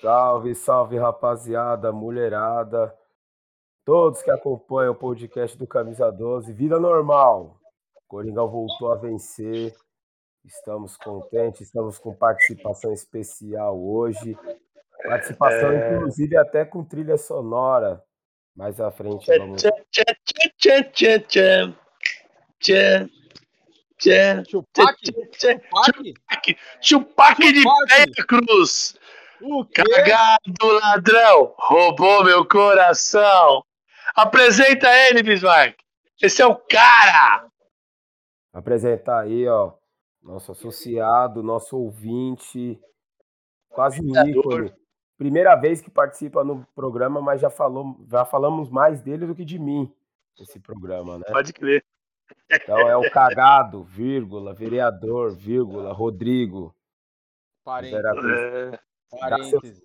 Salve, salve, rapaziada, mulherada, todos que acompanham o podcast do Camisa 12. Vida normal. Coringão voltou a vencer. Estamos contentes, estamos com participação especial hoje. Participação, é... inclusive, até com trilha sonora. Mais à frente vamos. Chupac? Chupac de Pedra Cruz! Cagado ladrão! Roubou meu coração! Apresenta ele, Bismarck! Esse é o cara! Apresentar aí, ó, nosso associado, nosso ouvinte, quase ícone. Primeira vez que participa no programa, mas já, falou, já falamos mais dele do que de mim esse programa, né? Pode crer. Então é o cagado, vírgula, vereador, vírgula, Rodrigo. Parênteses. Parênteses.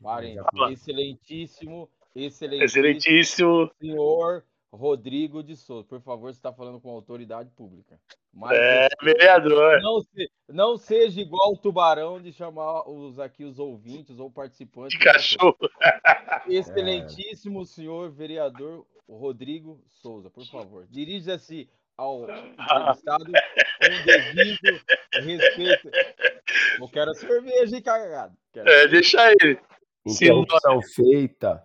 Parênteses. Excelentíssimo, excelentíssimo, excelentíssimo senhor Rodrigo de Souza. Por favor, você está falando com autoridade pública. Mas é, vereador. Não, se, não, seja igual o tubarão de chamar os aqui os ouvintes ou participantes. De cachorro. Excelentíssimo senhor vereador Rodrigo Souza, por favor. Dirija-se ao Estado com devido respeito. Eu quero cerveja, hein, cagado. Quero é, deixa ele. Interrupção feita.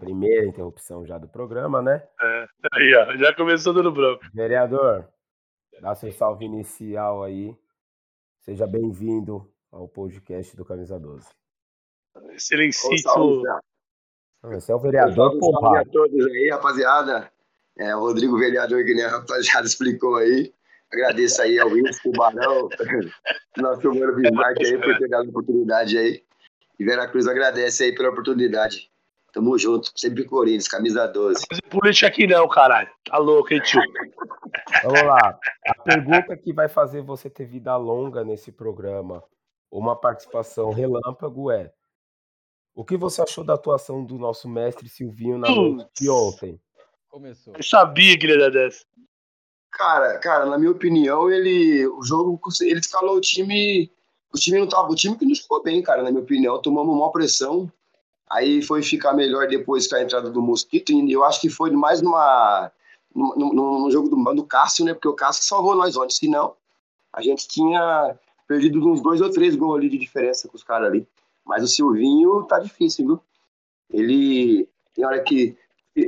Primeira interrupção já do programa, né? É, aí, ó, já começou dando branco. Vereador, dá seu salve inicial aí. Seja bem-vindo ao podcast do Camisa 12. Excelentíssimo. Esse é o vereador, porra. Salve a todos aí, rapaziada. É, o Rodrigo Vereador, que nem a rapaziada explicou aí. Agradeço aí ao Wilson, o Barão, nosso mano Bismarck aí, por ter dado a oportunidade aí. E Vera Cruz agradece aí pela oportunidade. Tamo junto, sempre Corinthians, camisa 12. Não política aqui não, caralho. Tá louco, hein, tio? Vamos lá. A pergunta que vai fazer você ter vida longa nesse programa, uma participação relâmpago é: o que você achou da atuação do nosso mestre Silvinho na noite de ontem? Começou. Eu sabia que ele ia dar dessa. Cara, cara, na minha opinião, ele. O jogo. Ele escalou o time. O time não tava. O time que não ficou bem, cara, na minha opinião. Tomamos uma pressão. Aí foi ficar melhor depois com a entrada do Mosquito. E eu acho que foi mais numa. No, no, no jogo do, do Cássio, né? Porque o Cássio salvou nós ontem. Senão, a gente tinha perdido uns dois ou três gols ali de diferença com os caras ali. Mas o Silvinho tá difícil, viu? Ele. Tem hora que.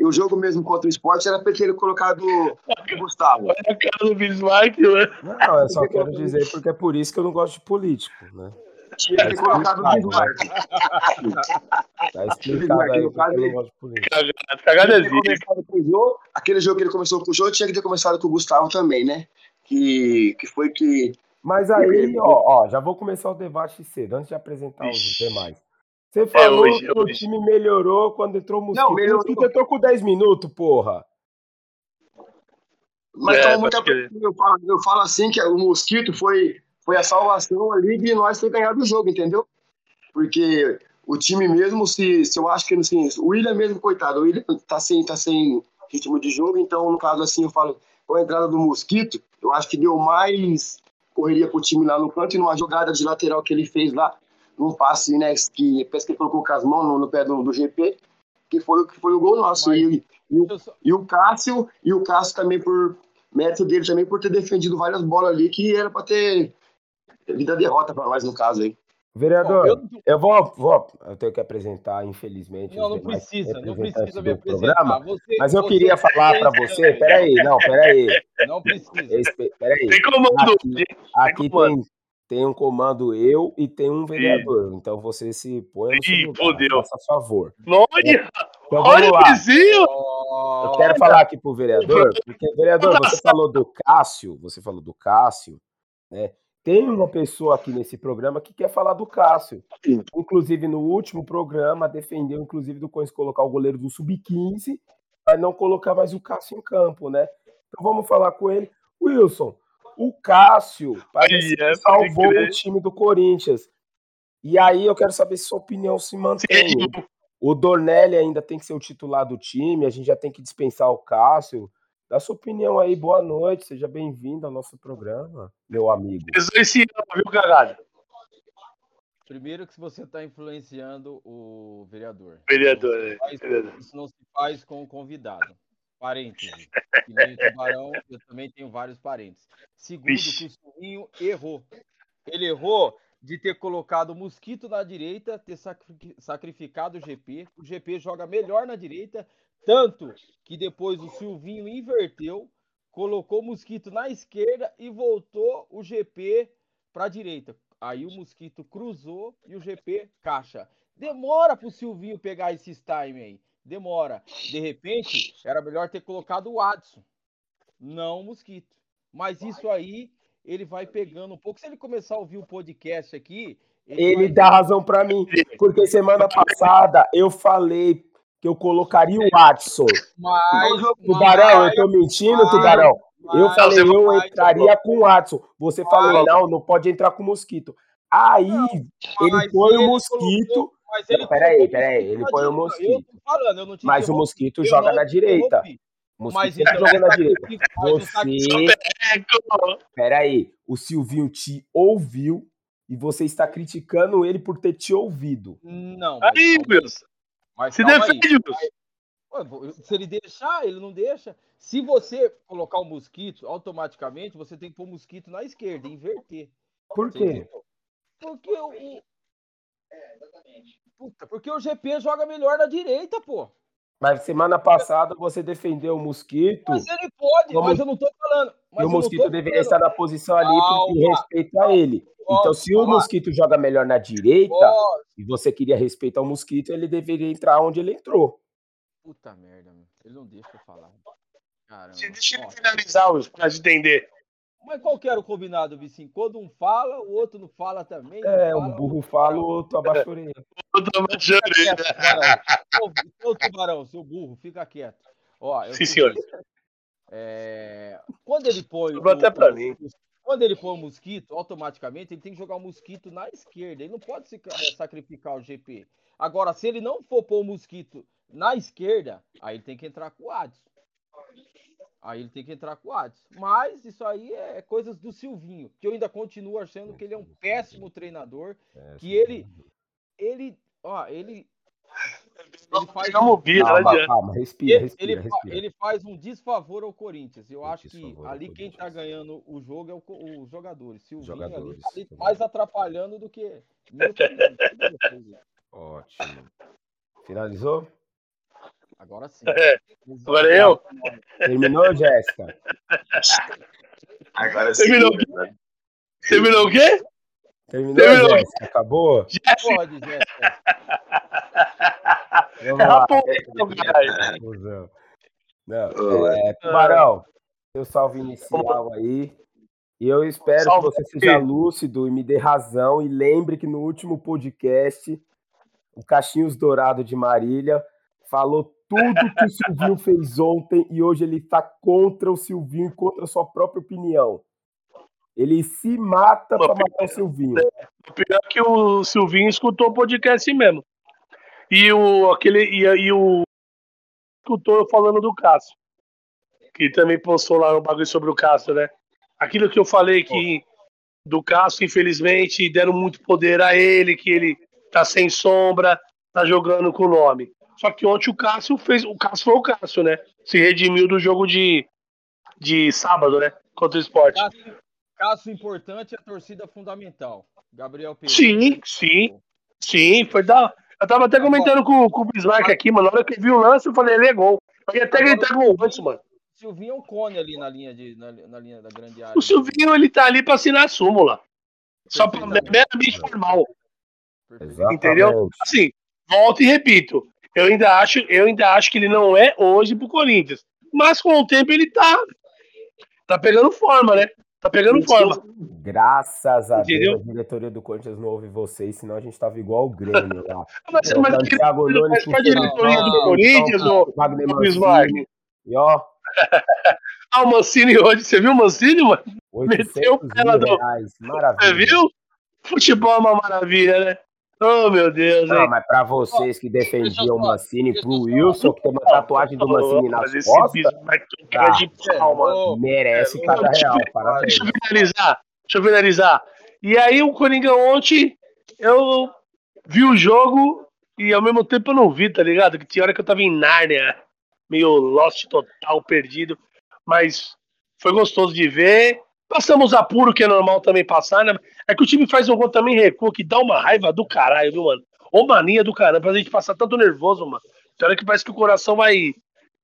O jogo mesmo contra o esporte era pra ter colocado o Gustavo. Olha a cara do Bismarck, né? Não, eu só quero dizer porque é por isso que eu não gosto de político, né? Tinha que ter colocado o Bismarck. Tá explicado aí porque eu não gosto de político. Aquele jogo que ele começou com o jogo tinha que ter começado com o Gustavo também, né? Que, que foi que mas aí, ó, ó, já vou começar o debate cedo, antes de apresentar os demais. Você é falou é hoje, que o time melhorou quando entrou o Mosquito. Não, melhorou. O Mosquito entrou com 10 minutos, porra. Mas é, muita... eu, falo, eu falo assim que o Mosquito foi, foi a salvação ali de nós ter ganhado o jogo, entendeu? Porque o time mesmo, se, se eu acho que assim, o William mesmo, coitado, o William tá sem, tá sem ritmo de jogo, então no caso assim, eu falo, com a entrada do Mosquito, eu acho que deu mais correria pro time lá no canto e numa jogada de lateral que ele fez lá, num passe, né, que parece que ele colocou com as mãos no, no pé do, do GP, que foi, que foi o gol nosso. E, e, o, e o Cássio, e o Cássio também por mérito dele Vereador, Bom, eu... eu, vou, vou, eu tenho que apresentar, infelizmente. Não, não precisa, não precisa me apresentar. Programa, você, mas eu você queria falar para você, peraí, não, peraí. Não precisa. Peraí. Tem comando. Aqui, aqui tem, tem um comando eu e tem um vereador. Sim. Então você se põe no Ih, fodeu. faça favor. Olha, então, olha o vizinho. Eu quero falar aqui pro vereador, porque, vereador, você falou do Cássio, você falou do Cássio, né? Tem uma pessoa aqui nesse programa que quer falar do Cássio. Sim. Inclusive, no último programa, defendeu, inclusive, do Coins colocar o goleiro do Sub-15, mas não colocar mais o Cássio em campo, né? Então vamos falar com ele. Wilson, o Cássio parece é, salvou o time do Corinthians. E aí eu quero saber se sua opinião se mantém. Sim. O Dornelli ainda tem que ser o titular do time, a gente já tem que dispensar o Cássio. Dá sua opinião aí, boa noite, seja bem-vindo ao nosso programa, meu amigo. Esse ano, viu, cagada? Primeiro que você está influenciando o vereador. Vereador, Isso não se é, faz- vereador. Isso não se faz com o convidado. Parênteses. Que nem o Tubarão, eu também tenho vários parentes. Segundo, Vixe. que o Silvinho errou. Ele errou de ter colocado o Mosquito na direita, ter sacri- sacrificado o GP. O GP joga melhor na direita, tanto que depois o Silvinho inverteu, colocou o Mosquito na esquerda e voltou o GP para a direita. Aí o Mosquito cruzou e o GP caixa. Demora pro Silvinho pegar esses time aí. Demora. De repente, era melhor ter colocado o Adson, não o Mosquito. Mas isso aí, ele vai pegando um pouco. Se ele começar a ouvir o podcast aqui, Ele vai- dá razão pra mim, porque semana passada eu falei que eu colocaria o Watson. Mas, Tubarão, eu tô mentindo, mas- Tubarão? Eu mas- falei, eu mas- entraria com o Watson. Você falou, Mas- não, não pode entrar com o Mosquito. Aí, ele mas põe o Mosquito, colocou- mas ele Não, peraí, peraí, ele põe o. Mosquito. Eu tô falando, eu não te mas o Mosquito eu joga não na direita. interrompi. O Mosquito Mas então, joga na direita. mas Você, peraí, o Silvinho te ouviu e você está criticando ele por ter te ouvido. Não, mas Aí, aí, Wilson. Mas Se aí. defende, vou- Se ele deixar, ele não deixa. Se você colocar o mosquito, automaticamente você tem que pôr o mosquito na esquerda, inverter. Por quê? Porque o. o- Puta, porque o GP joga melhor na direita, pô. Mas semana passada você defendeu o Mosquito Mas ele pode, Como- mas eu não tô falando. Mas e eu o Mosquito deveria estar na posição ali porque Calma. respeita ele. Então, se o? Mosquito joga melhor na direita Ó, e você queria respeitar o Mosquito, ele deveria entrar onde ele entrou. Puta merda, meu. Ele não deixa eu falar. Caramba. Se Deixa ele finalizar, Wilson, pra gente entender. mas qual que era o combinado, Vicinho? Quando um fala, o outro não fala também. É, fala, um burro fala, o outro abaixa a orelha. Eu tô mais de orelha. Quieto, tubarão. Ô, ô, tubarão, seu burro, fica quieto. Ó, o Sim, senhor. É, Quando ele põe Sobrou até pra mim. o- quando ele põe o mosquito, automaticamente ele tem que jogar o mosquito na esquerda. Ele não pode se, eh, sacrificar o GP. Agora, se ele não for pôr o mosquito na esquerda, aí ele tem que entrar com o Adson. Aí ele tem que entrar com o Adson. Mas isso aí é coisas do Silvinho, que eu ainda continuo achando que ele é um péssimo treinador, que ele ele, ó, ele ele faz o não Calma, calma, respira, ele, respira, ele, fa- respira. ele faz um desfavor ao Corinthians. Eu Um acho que ali quem tá Corinthians. ganhando o jogo é o, os jogadores. Silvinho ali Jogadores, tá ali jogadores. mais atrapalhando do que. Ótimo. Finalizou? Agora sim. É, agora eu. Terminou, Jéssica? Agora sim. Terminou. né? Terminou o quê? Terminou, Terminou. Jéssica? Acabou? Pode, Jéssica. Vamos É lá. a porra, caralho. Cusão. Não, é, Tubarão, seu salve inicial aí. E eu espero Salve. que você seja lúcido e me dê razão. E lembre que no último podcast, o Cachinhos Dourado de Marília falou tudo que o Silvinho fez ontem e hoje ele está contra o Silvinho e contra a sua própria opinião. Ele se mata para matar o Silvinho. O pior é que o Silvinho escutou o podcast mesmo. E o aquele e, e o escutou eu falando do Cássio. Que também postou lá um bagulho sobre o Cássio, né? Aquilo que eu falei que do Cássio, infelizmente, deram muito poder a ele, que ele tá sem sombra, tá jogando com o nome. Só que ontem o Cássio fez. O Cássio foi o Cássio, né? Se redimiu do jogo de, de sábado, né? Contra o esporte. Caso, caso importante, a torcida fundamental. Gabriel Pereira. Sim, sim. Sim, foi da. Eu tava até comentando com, com o Bismarck aqui, mano. Na hora que eu vi o lance, eu falei, ele é gol. Eu ia até gritar com o lance, mano. Silvinho é um cone ali na linha, de, na, na linha da grande área. O Silvinho, ele tá ali pra assinar a súmula. Só pra, meramente formal. Exatamente. Entendeu? Assim, volto e repito. Eu ainda acho, eu ainda acho que ele não é hoje pro Corinthians. Mas com o tempo ele tá. Tá pegando forma, né? Tá pegando forma. Graças a Entendeu? Deus, a diretoria do Corinthians não ouve vocês, senão a gente tava igual o Grêmio lá. Mas, Então, mas com diretoria do Corinthians, ô Wagner Bismarck. Mancini, e ó, Ah, o Mancini hoje. Você viu o Mancini, mano? 800 Meteu o mil do- reais, Você maravilha. viu? Futebol é uma maravilha, né? Oh, meu Deus, Não, hein? mas pra vocês que defendiam o Mancini pro Wilson, que tem uma tatuagem do Mancini nas costas, cara de pau, mano. Ô, merece cada deixa eu real. ver- Parabéns. Deixa eu finalizar. Deixa eu finalizar. E aí, o Coringão ontem, eu vi o jogo e ao mesmo tempo eu não vi, tá ligado? Que tinha hora que eu tava em Nárnia, meio lost total, perdido. Mas foi gostoso de ver. Passamos apuro, que é normal também passar, né? É que o time faz um gol também recua, que dá uma raiva do caralho, viu, mano? Ô mania do caramba, pra gente passar tanto nervoso, mano. Tem hora que parece que o coração vai,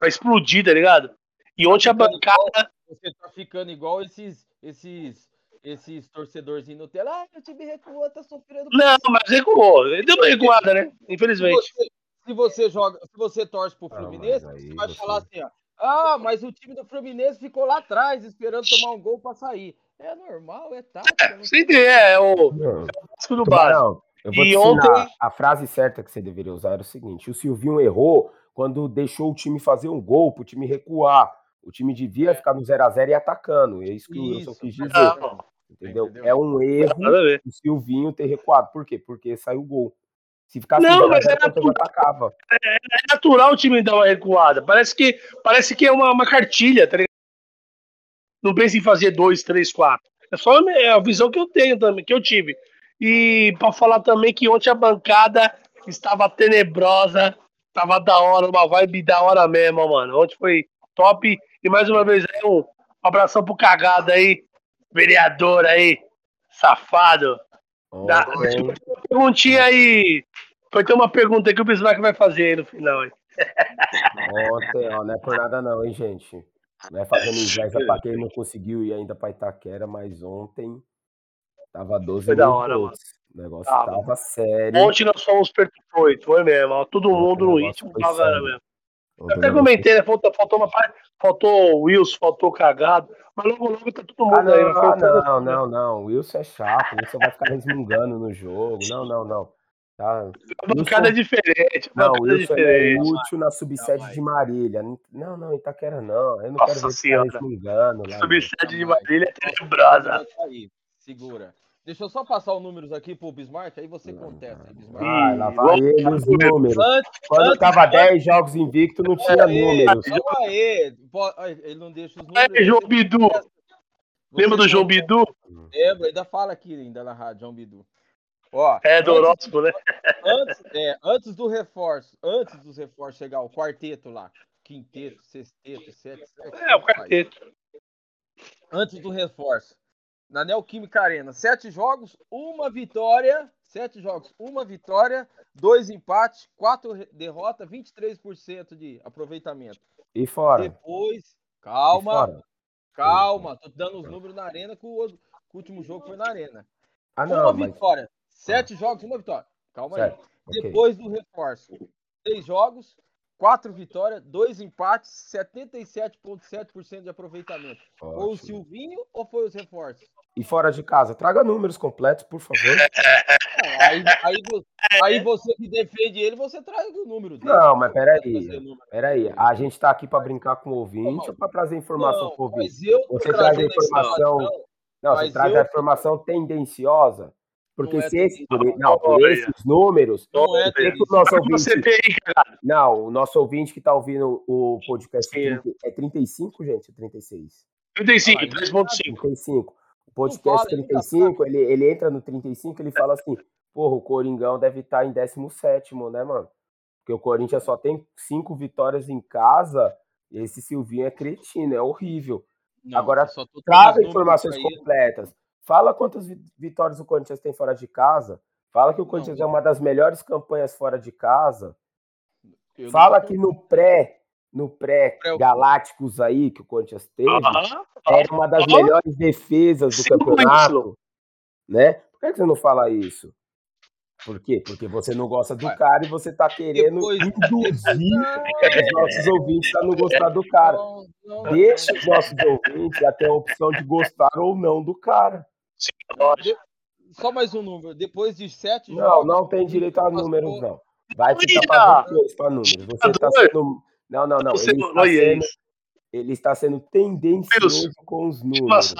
vai explodir, tá ligado? E ontem a bancada. Você tá ficando igual esses, esses, esses torcedorzinhos no tela. Ah, o time recuou, tá sofrendo. Não, mas recuou. Deu uma recuada, né? Se Infelizmente. você, se você joga, se você torce pro Ah, Fluminense, aí você vai você- falar assim, ó. Ah, mas o time do Fluminense ficou lá atrás, esperando tomar um gol pra sair. É normal, é tática. não Sem ter, é o Vasco do básico. Tubarão, eu vou E te ontem- A frase certa que você deveria usar era o seguinte: o Silvinho errou quando deixou o time fazer um gol pro time recuar. O time devia ficar no 0x0 e atacando. É isso que o Wilson Isso. quis dizer. Não, Entendeu? Entendeu? É um erro o Silvinho ter recuado. Por quê? Porque saiu o gol. Se ficasse Não, mas 0x0, era o Corinthians atacava. É natural o time dar uma recuada. Parece que, parece que é uma, uma cartilha, tá ligado? Não pensa em fazer dois, três, quatro. É só a minha- a visão que eu tenho também, que eu tive. E pra falar também que ontem a bancada estava tenebrosa, tava da hora, uma vibe da hora mesmo, mano. Ontem foi top. E mais uma vez aí, um abração pro cagado aí, vereador aí, safado. Dá- Ontem, Perguntinha aí. Vai ter uma pergunta aí que o Bismarck vai fazer aí no final. Ontem, ó, não é por nada não, hein, gente. Não é fazendo inveja pra quem não conseguiu ir ainda pra Itaquera, mas ontem tava 12 Foi da hora, votos. O negócio Tava. tava sério. Ontem nós fomos perfeitos, foi mesmo. ó, Todo mundo no ritmo sério. mesmo. Eu até comentei, né? Faltou, faltou uma parte. Faltou o Wilson, faltou o cagado. Mas logo, logo tá todo mundo Ah, não, aí. Foi- ah, não, não, não. O Wilson é chato. Wilson vai ficar resmungando no jogo. Não, não, não. Tá. A bancada é diferente. A Não, é Wilson é diferente. útil na subsede de Marília. Não, não, Itaquera não. Eu não Nossa quero ver Senhora. resmungando lá. não. Subsede de Marília é tenebrosa. Aí, segura. Deixa eu só passar os números aqui pro Bismarck, aí você contesta aí, Bismarck. Vai, lá vai ele os número. números. Antes, Quando antes- tava 10 jogos invicto, não tinha Aí, números. Ai, Ele não deixa os É, números. João você Bidu. Lembra do João. Bidu? Lembra, ainda fala aqui ainda na rádio, João Bidu. Ó, É, do horóscopo, né? antes, é, antes do reforço, antes dos reforços chegar, o quarteto lá, quinteto, sexteto, sete, sete. É, o quarteto. Antes do reforço, na Neoquímica Arena, sete jogos, uma vitória, sete jogos, uma vitória, dois empates, quatro derrotas, 23% de aproveitamento. E fora? Depois, calma, fora? calma, tô dando os números na Arena, que o, que o último jogo foi na Arena. Ah, uma não, mas. vitória. Sete jogos, uma vitória. Calma aí. Certo, ok. Depois do reforço, seis jogos, quatro vitórias, dois empates, 77,7% de aproveitamento. Foi o Ótimo. Silvinho ou foi os reforços? E fora de casa? Traga números completos, por favor. Não, aí, aí, vo- aí você que defende ele, você traz o número dele. Não, mas peraí. Peraí. A gente tá aqui pra brincar com o ouvinte ou pra trazer informação Não, pro ouvinte? mas eu tô Você traz a informação. Não, você mas traz eu- a informação tendenciosa. Porque Não é se esse, por, tendenciosa. não, por esses números, Não é o que, o nosso ouvinte. tem, cara? Não, o nosso ouvinte que tá ouvindo o podcast Sim. 30 é 35, gente? Ou 36? 35, Ah, 3.5. 35. O podcast fala, ele nunca 35, ele, ele entra no 35, ele fala assim: porra, o Coringão deve estar em 17, né, mano? Porque o Corinthians só tem cinco vitórias em casa. E esse Silvinho é cretino, é horrível. Não, Agora, Traga informações completas. Fala quantas vi- vitórias o Corinthians tem fora de casa. Fala que o Corinthians não. é uma das melhores campanhas fora de casa. Eu Fala que no pré, no pré? Galácticos aí que o Corinthians teve, Aham. era uma das Ó. melhores defesas do Cinco campeonato, né? Por que você não fala isso? Por quê? Porque você não gosta do cara e você tá querendo depois- induzir os nossos ouvintes a não gostar do cara. não, não. Deixa os nossos ouvintes a ter a opção de gostar ou não do cara. Lógico. Só mais um número. Depois de sete Não, jogos. não tem direito a números, não. Vai ficar pagando dois para números. Você está sendo. Não, não, não. Ele não está, sendo, ele está sendo tendencioso com os números.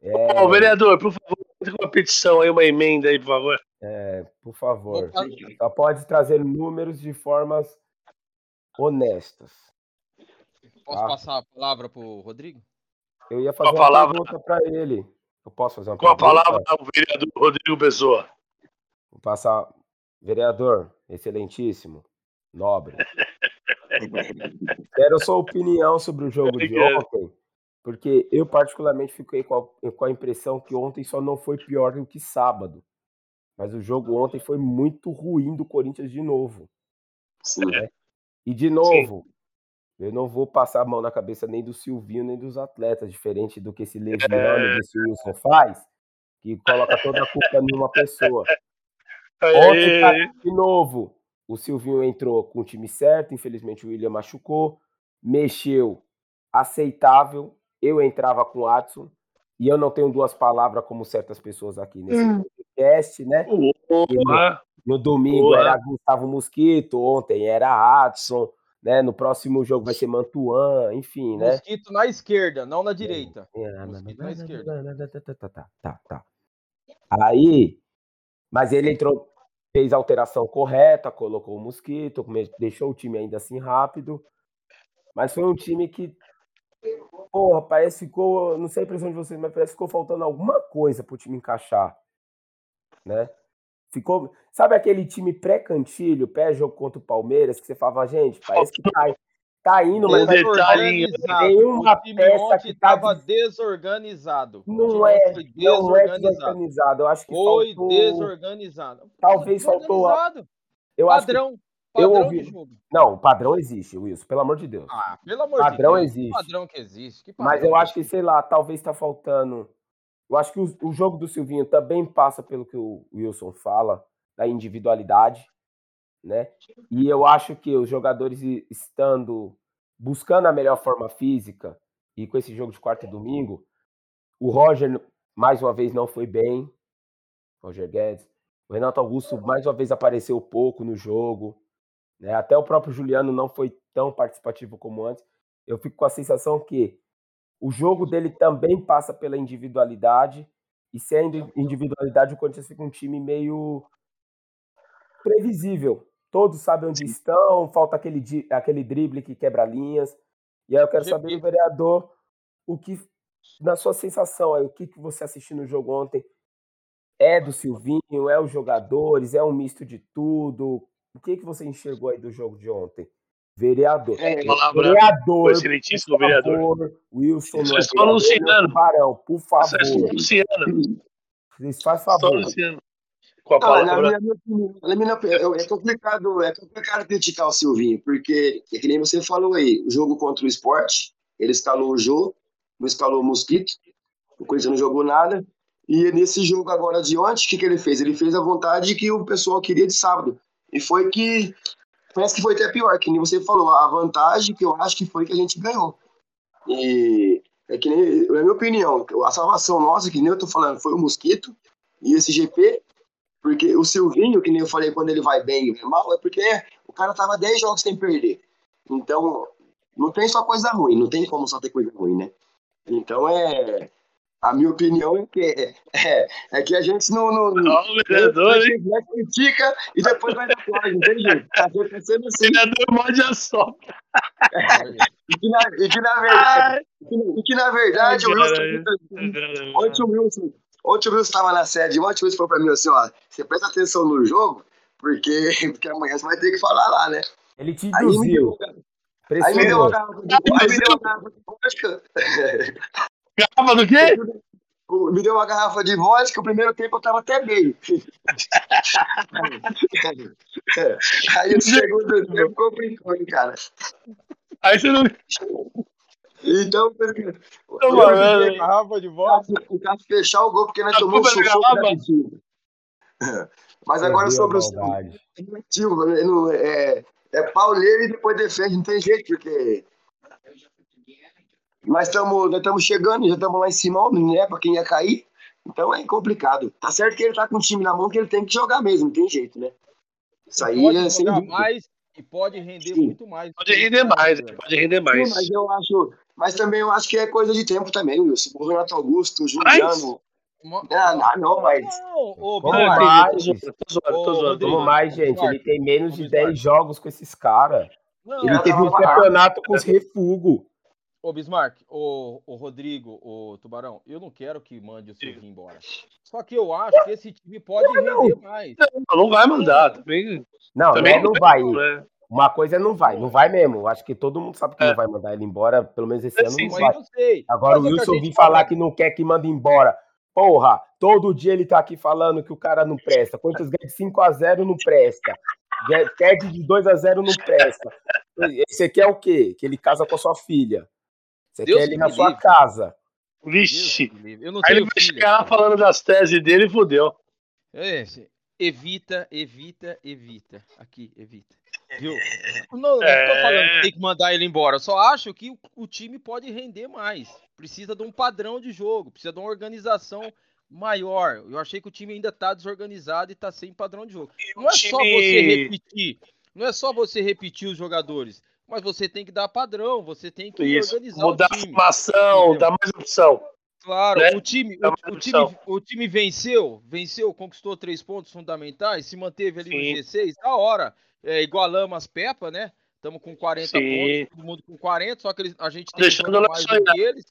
É, Ô, vereador, por favor, entre uma petição aí, uma emenda aí, por favor. é, por favor. Só pode trazer números de formas honestas. Posso tá? passar a palavra para o Rodrigo? Eu ia fazer uma palavra... pergunta para ele. Eu posso fazer uma Com pergunta? Com a palavra ao vereador Rodrigo Pessoa. Vou passar. Vereador, excelentíssimo, nobre. Quero a sua opinião sobre o jogo de ontem, porque eu particularmente fiquei com a, com a impressão que ontem só não foi pior do que sábado. Mas o jogo ontem foi muito ruim do Corinthians de novo. Sim. Né? E de novo, Sim. Eu não vou passar a mão na cabeça nem do Silvinho, nem dos atletas, diferente do que esse Legiano é... desse Wilson faz, que coloca toda a culpa em uma pessoa. Ontem, tá, de novo, o Silvinho entrou com o time certo, infelizmente o William machucou, mexeu aceitável, eu entrava com o Adson, e eu não tenho duas palavras como certas pessoas aqui nesse hum. podcast, né? No, no, domingo era Gustavo Mosquito, ontem era Adson, né? No próximo jogo vai ser Mantuan, enfim, né? Mosquito na esquerda, não na direita. Mosquito na esquerda. Tá, tá, tá. Aí, mas ele entrou, fez a alteração correta, colocou o Mosquito, deixou o time ainda assim rápido. Mas foi um time que Porra, parece que ficou. Não sei a impressão de vocês, mas parece que ficou faltando alguma coisa pro time encaixar. Né? Ficou. Sabe aquele time pré-cantilho, pré-jogo contra o Palmeiras, que você falava, gente, parece que tá, tá indo, mas tem uma peça que tava tá desorganizado. Não é, desorganizado. não é desorganizado. Eu acho que foi faltou... desorganizado. Talvez faltou. Eu Padrão. Acho que eu ouvi. Não, o padrão existe, Wilson, pelo amor de Deus. Ah, pelo amor padrão de Deus. existe. Padrão que existe. Que Mas eu acho que, sei lá, talvez tá faltando. Eu acho que o, o, jogo do Silvinho também passa pelo que o Wilson fala, da individualidade, né? E eu acho que os jogadores estando buscando a melhor forma física e com esse jogo de quarta e domingo, o Roger mais uma vez não foi bem, Roger Guedes. O Renato Augusto mais uma vez apareceu pouco no jogo. Né? Até o próprio Juliano não foi tão participativo como antes. Eu fico com a sensação que o jogo dele também passa pela individualidade. E sem individualidade, o Corinthians fica um time meio previsível. Todos sabem onde estão, falta aquele, aquele drible que quebra linhas. E aí eu quero saber do vereador o que, na sua sensação, aí, o que, que você assistiu no jogo ontem é do Silvinho, é os jogadores, é um misto de tudo. O que, que você enxergou aí do jogo de ontem? Vereador. É, vereador. Excelentíssimo por favor, vereador. Wilson, não é só Luciano. Barão, por favor. Isso é Luciano. Vocês faz favor. Só Luciano. Com a palavra. na minha, é, complicado, é complicado criticar o Silvinho, porque, é que nem você falou aí, o jogo contra o esporte, ele escalou o Jô, não escalou o Mosquito, o Corinthians não jogou nada, e nesse jogo agora de ontem, o que, que ele fez? Ele fez a vontade que o pessoal queria de sábado. E foi que. Parece que foi até pior, que nem você falou, a vantagem que eu acho que foi que a gente ganhou. E é que nem, na minha opinião, a salvação nossa, que nem eu tô falando, foi o Mosquito e esse GP, porque o Silvinho, que nem eu falei, quando ele vai bem e vai mal, é porque o cara tava 10 jogos sem perder. Então, não tem só coisa ruim, não tem como só ter coisa ruim, né? Então é. A minha opinião é que, é, é que a gente não. não, não o vereador, hein? critica e depois vai na plágina, entende? Tá sendo assim. O vereador morde a sopa. É, e, que na, e, que na verdade, e que na verdade o Wilson. Ontem o Wilson. Ontem o Wilson estava na sede, ontem o Wilson falou para mim assim: ó, você presta atenção no jogo, porque, porque amanhã você vai ter que falar lá, né? Ele te induziu. Aí me deu uma garrafa de vodka. Garrafa do quê? Me deu uma garrafa de vodka, o primeiro tempo eu tava até bem. Aí o segundo tempo complicou, hein, cara. Aí você não. Então, eu falando, garrafa de vodka. O cara fechar o gol porque nós tomamos um sufoco Mas agora sobre o é, é, é pauleiro e depois defende, não tem jeito, porque nós estamos nós chegando, já estamos lá em cima, né? Para quem ia cair. Então é complicado. Tá certo que ele tá com o time na mão que ele tem que jogar mesmo, não tem jeito, né? Isso aí pode é sem mais e pode render Sim. muito mais. Pode render mais, pode render mais. Sim, mas eu acho, mas também eu acho que é coisa de tempo também, Wilson. O Renato Augusto, o Juliano, Não, não, não, mas. Ô, Como mais? Como mais, gente? Ele tem menos de 10 jogos com esses caras. Ele teve um campeonato com os refugos. Ô, Bismarck, ô, ô Rodrigo, ô Tubarão, eu não quero que mande o Silvinho embora. Só que eu acho que esse time pode render mais. Não, não vai mandar. Também, não, também não, não vai. Né? Uma coisa não vai, não vai mesmo. Acho que todo mundo sabe que é. não vai mandar ele embora, pelo menos esse ano não vai. Agora o Wilson vir falar que não quer que mande embora. Porra, todo dia ele tá aqui falando que o cara não presta. Quantos ganha de 5 a 0 não presta. Perde de 2 a 0 não presta. Você quer o quê? Que ele casa com a sua filha. Você Deus quer ele na livre. sua casa. Vixe. Aí ele vai filha, chegar lá falando das teses dele e fodeu. É, evita, evita, evita. Aqui, evita. Viu? Não, não é... tô falando que tem que mandar ele embora. Só acho que o, o, time pode render mais. Precisa de um padrão de jogo, precisa de uma organização maior. Eu achei que o time ainda tá desorganizado e tá sem padrão de jogo. Não é só você repetir. Não é só você repetir os jogadores mas você tem que dar padrão, você tem que Isso. organizar Mudar o time. Mudar a formação, dar mais opção. Claro, né? o, time, o, o, time, o time venceu, venceu, conquistou três pontos fundamentais, se manteve ali Sim. no G6, da hora. É, igualamos as Pepa, né? Estamos com 40 Sim. pontos, todo mundo com 40, só que eles, a gente tem Deixando um jogo mais do que eles.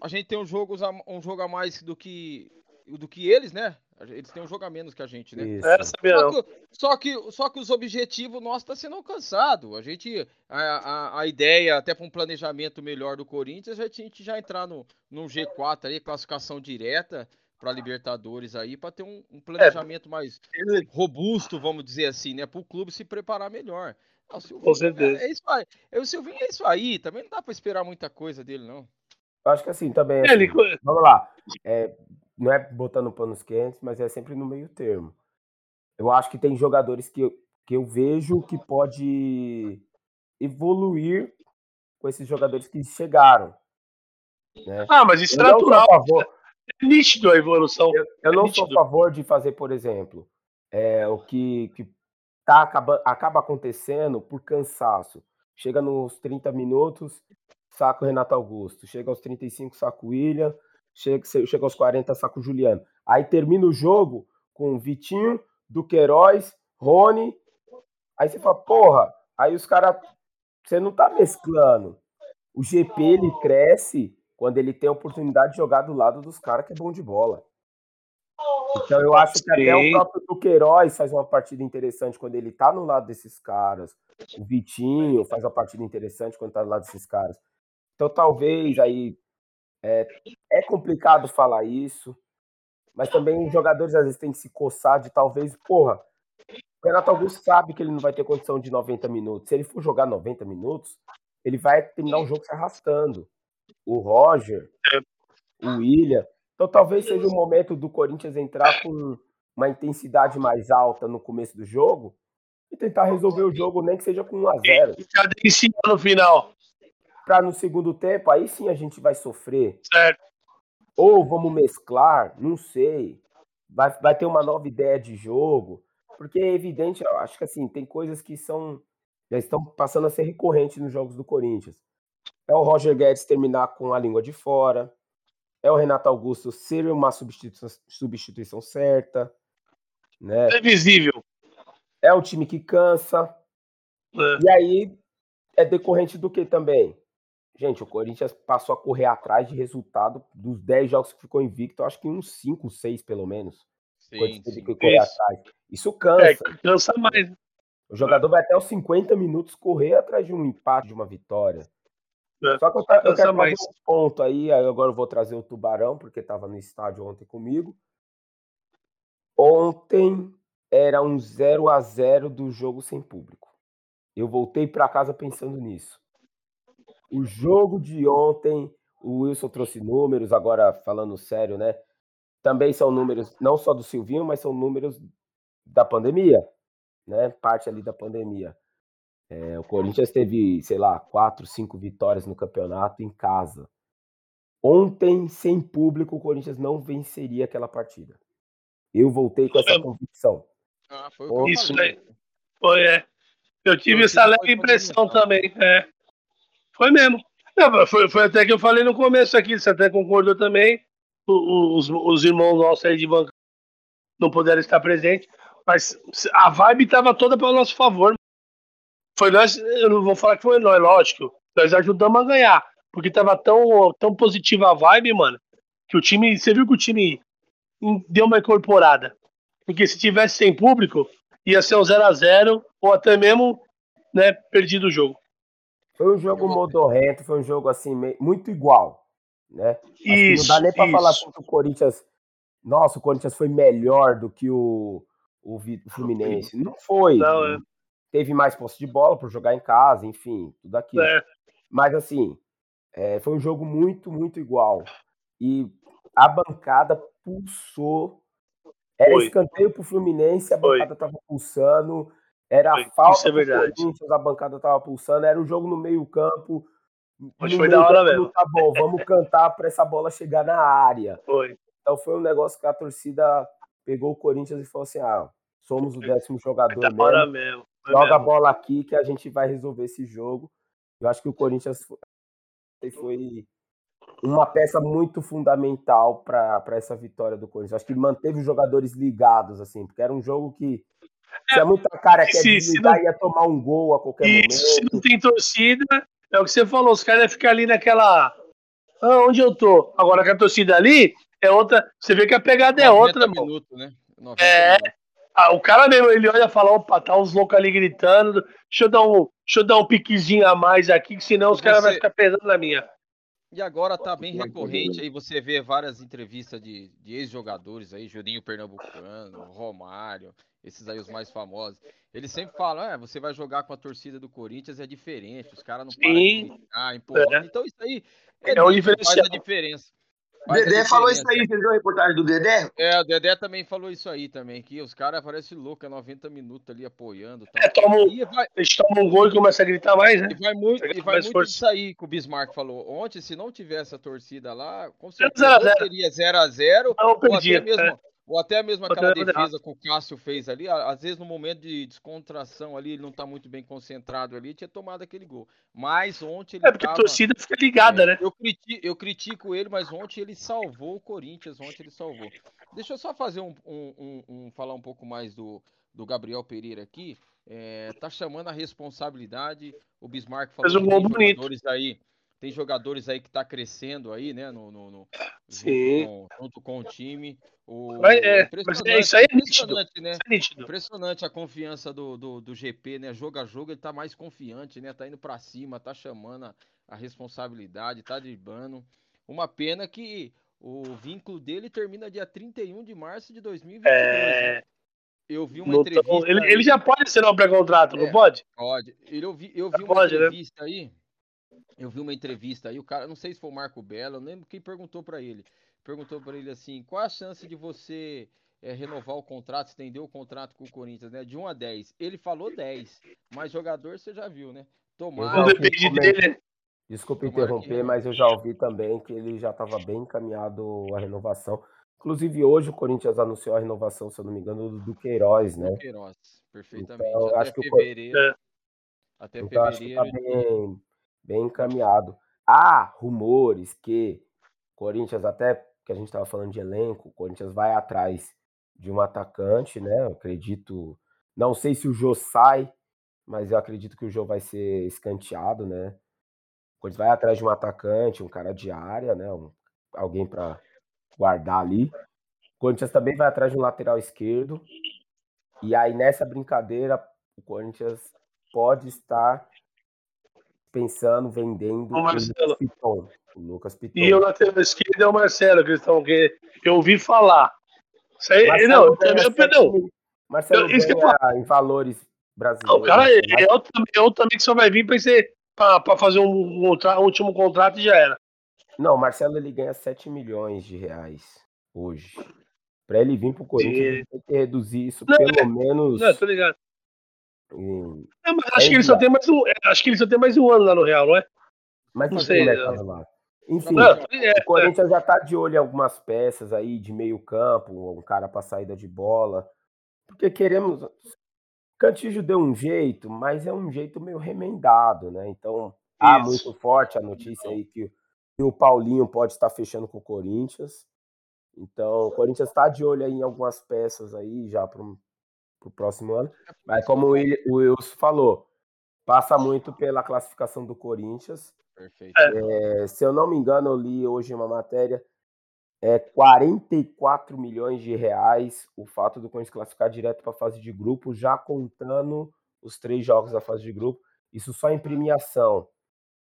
A gente tem um jogo, um jogo a mais do que, do que eles, né? Eles têm um jogo a menos que a gente, né? É, só, que, só, que, só que os objetivos nossos estão tá sendo alcançados. A gente. A, a, a ideia, até para um planejamento melhor do Corinthians, a gente já entrar no, no G4 aí, classificação direta para Libertadores aí, para ter um, um planejamento é, mais robusto, vamos dizer assim, né? Para o clube se preparar melhor. Ah, Silvinho, Com certeza. É, é, isso aí. O Silvinho é isso aí. Também não dá para esperar muita coisa dele, não. Acho que assim, também. Assim, Ele... Vamos lá. É, não é botando panos quentes, mas é sempre no meio termo. Eu acho que tem jogadores que eu, que eu vejo que pode evoluir com esses jogadores que chegaram. Né? Ah, mas isso é natural. Favor, é nítido a evolução. Eu, eu é não nítido. sou a favor de fazer, por exemplo, é, o que, que tá, acaba, acaba acontecendo por cansaço. Chega nos 30 minutos, saco Renato Augusto. Chega aos 35, saco William chega, chega aos 40, saca o Juliano. Aí termina o jogo com Vitinho, Duqueiroz, Rony. Aí você fala, porra, aí os caras. Você não tá mesclando. O GP ele cresce quando ele tem a oportunidade de jogar do lado dos caras que é bom de bola. Então eu acho que até o próprio Duqueiroz faz uma partida interessante quando ele tá no lado desses caras. O Vitinho faz uma partida interessante quando tá do lado desses caras. Então talvez aí é, é complicado falar isso, mas também os jogadores às vezes têm que se coçar de talvez, porra, o Renato Augusto sabe que ele não vai ter condição de 90 minutos. Se ele for jogar 90 minutos, ele vai terminar o jogo se arrastando. O Roger, o William. Então talvez seja o momento do Corinthians entrar com uma intensidade mais alta no começo do jogo e tentar resolver o jogo, nem que seja com 1 a 0 E no final para no segundo tempo, aí sim a gente vai sofrer. Certo. Ou vamos mesclar, não sei. Vai, vai ter uma nova ideia de jogo. Porque é evidente, eu acho que assim, tem coisas que são já estão passando a ser recorrentes nos jogos do Corinthians. É o Roger Guedes terminar com a língua de fora. É o Renato Augusto ser uma substituição, substituição certa. Né? Previsível. É o time que cansa. É. E aí é decorrente do que também? Gente, o Corinthians passou a correr atrás de resultado dos 10 jogos que ficou invicto, acho que uns 5, 6 pelo menos. Sim, sim. Que correr Isso. atrás. Isso cansa. É, cansa mais. O jogador vai até os 50 minutos correr atrás de um empate, de uma vitória. É, Só que eu, eu quero trazer mais. um ponto aí, agora eu vou trazer o Tubarão, porque estava no estádio ontem comigo. Ontem era um 0 a 0 do jogo sem público. Eu voltei para casa pensando nisso. O jogo de ontem, o Wilson trouxe números, agora falando sério, né? Também são números não só do Silvinho, mas são números da pandemia, né? Parte ali da pandemia. É, o Corinthians teve, sei lá, quatro, cinco vitórias no campeonato em casa. Ontem, sem público, o Corinthians não venceria aquela partida. Eu voltei com essa convicção. Ah, foi Isso aí. Foi, é. Eu tive essa leve impressão também. É. Foi mesmo. Não, foi, foi até que eu falei no começo aqui, você até concordou também. os, os irmãos nossos aí de banco não puderam estar presentes, mas a vibe estava toda para o nosso favor. Foi nós, eu não vou falar que foi nós, lógico, nós ajudamos a ganhar, porque estava tão, tão positiva a vibe, mano, que o time, você viu que o time deu uma incorporada. Porque se tivesse sem público, ia ser um 0 a 0 ou até mesmo, né, perdido o jogo. Foi um jogo modorrento, foi um jogo assim muito igual, né? Isso, não dá nem para falar que o Corinthians, nossa, o Corinthians foi melhor do que o, o Fluminense. Não foi. Não, é. Teve mais posse de bola por jogar em casa, enfim, tudo aquilo. É, Mas assim, é, foi um jogo muito, muito igual. E a bancada pulsou. Era Foi. escanteio pro Fluminense, a Foi. bancada tava pulsando. Era Foi. falta Isso é. Corinthians, a bancada tava pulsando. Era um jogo no meio campo. Mas foi da hora mesmo. Tá bom, vamos cantar para essa bola chegar na área. foi. Então foi um negócio que a torcida pegou o Corinthians e falou assim: ah, somos o décimo jogador Da mesmo hora mesmo. foi joga a mesmo. bola aqui que a gente vai resolver esse jogo. Eu acho que o Corinthians foi- uma peça muito fundamental para essa vitória do Corinthians. Acho que manteve os jogadores ligados, assim, porque era um jogo que tinha muita cara que ia se- se não- e ia tomar um gol a qualquer Isso, se não momento. tem torcida, é o que você falou, os caras iam ficar ali naquela. Ah, onde eu tô? Agora com a torcida ali, é outra. Você vê que a pegada é 90 outra, minutos, né? 90 É. Ah, o cara mesmo, ele olha e fala, opa, tá uns loucos ali gritando, deixa eu dar um, deixa eu dar um piquezinho a mais aqui, que senão os caras vão ficar pesando na minha. E agora tá bem recorrente aí, você vê várias entrevistas de, de ex-jogadores aí, Juninho Pernambucano, Romário, esses aí os mais famosos. Eles sempre falam, é, você vai jogar com a torcida do Corinthians é diferente, os caras não param de Sim. gritar, empurrando. Então isso aí é, É um nítido, faz diferencial. a diferença. Faz a Dedé falou isso aí, você viu a reportagem do Dedé? É, o Dedé também falou isso aí também, que os caras parecem loucos, é 90 minutos ali apoiando. Tal. É, toma vai, eles tomam um gol e começam a gritar mais, né? e vai muito, e vai muito força. disso aí que o Bismarck falou. Ontem, se não tivesse a torcida lá, com certeza a zero. seria 0x0 Não, ou até perdia. mesmo, é. Ou até mesmo aquela defesa que o Cássio fez ali. a- Às vezes, no momento de descontração ali, ele não tá muito bem concentrado ali, tinha tomado aquele gol. Mas ontem ele É porque a tava. torcida fica ligada, é, né? eu, criti- eu critico ele, mas ontem ele salvou o Corinthians. Ontem ele salvou. Deixa eu só fazer um, um- um- um- falar um pouco mais do, do Gabriel Pereira aqui. É, tá chamando a responsabilidade. O Bismarck falou Fez um que gol bonito. jogadores aí. Tem jogadores aí que tá crescendo aí, né? No, no- no- Sim. junto, com, junto com o time. O, Mas é, mas é, isso aí é nítido. impressionante, né? É nítido. Impressionante a confiança do, do, do GP, né? Jogo a jogo, ele tá mais confiante, né? Tá indo pra cima, tá chamando a, a responsabilidade, tá driblando. Uma pena que o vínculo dele termina dia 31 de março de 2022. né? É, Eu vi uma não entrevista. ele, ele já pode assinar um pré-contrato, não É. pode? Pode. Ele, eu vi, eu vi uma Pode, né? entrevista aí. Eu vi uma entrevista aí, o cara, não sei se foi o Marco Belo, eu não lembro quem perguntou pra ele. Perguntou pra ele assim: qual a chance de você eh, renovar o contrato, estender o contrato com o Corinthians, né? De 1 a 10. Ele falou 10, mas jogador você já viu, né? Não Tomara. ouvi dele. né? Desculpa Tomara interromper, mas eu já ouvi também que ele já estava bem encaminhado a renovação. Inclusive, hoje o Corinthians anunciou a renovação, se eu não me engano, do Duqueiroz, né? Queiroz, perfeitamente. Então, até acho que o fevereiro. É. Até Então, acho que fevereiro. tá ele- bem, bem encaminhado. Há rumores que Corinthians, até que a gente estava falando de elenco, Corinthians vai atrás de um atacante, né? Eu acredito. Não sei se o Jô sai, mas eu acredito que o Jô vai ser escanteado, né? O Corinthians vai atrás de um atacante, um cara de área, né? um- alguém para guardar ali. O Corinthians também vai atrás de um lateral esquerdo. E aí, nessa brincadeira, o Corinthians pode estar pensando, vendendo O Marcelo. Lucas Piton. O Lucas Piton. E o lateral esquerdo é o Marcelo, estão que eu ouvi falar. Isso aí, Marcelo não, eu, eu, não, mil- Marcelo Eu- isso que eu em valores não, brasileiros. o cara é, é outro, é outro também que só vai vir pra fazer um, um um último contrato e já era. Não, o Marcelo ele ganha 7 milhões de reais hoje. Para ele vir pro Corinthians, Ele- ele tem que reduzir isso Não, pelo menos Não, tô ligado. É, mas acho que ele só tem mais um. é, Acho que ele só tem mais um ano lá no Real, não é? Mas Não sei, eu- lá. Enfim, Não, é, o Corinthians já tá de olho em algumas peças aí de meio campo, um cara para saída de bola. Porque queremos. Cantijo deu um jeito, mas é um jeito meio remendado, né? Então, tá Isso. muito forte a notícia aí que, o Paulinho pode estar fechando com o Corinthians. Então, o Corinthians está de olho aí em algumas peças aí já para o próximo ano. Mas como o Wilson falou, passa muito pela classificação do Corinthians. Perfeito. É, se eu não me engano, eu li hoje uma matéria, é 44 milhões de reais o fato do Corinthians classificar direto para a fase de grupo, já contando os três jogos da fase de grupo. Isso só em premiação,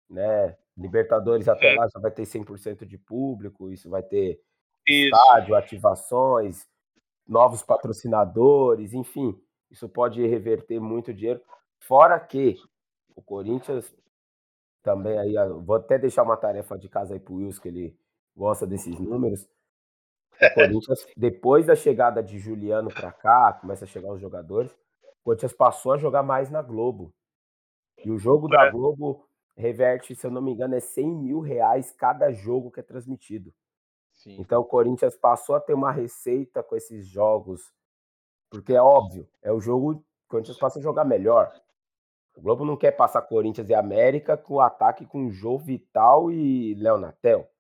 né? Libertadores até lá já vai ter 100% de público, isso vai ter isso. estádio, ativações, novos patrocinadores, enfim, isso pode reverter muito dinheiro. Fora que o Corinthians também aí, vou até deixar uma tarefa de casa aí pro Wilson, que ele gosta desses números. O Corinthians, depois da chegada de Juliano para cá, começa a chegar os jogadores, o Corinthians passou a jogar mais na Globo. E o jogo da é. Globo reverte, se eu não me engano, é 100 mil reais cada jogo que é transmitido. Sim. Então o Corinthians passou a ter uma receita com esses jogos, porque é óbvio, é o jogo que o Corinthians passa a jogar melhor. O Globo não quer passar Corinthians e América com ataque com Jô Vital e Léo Natel.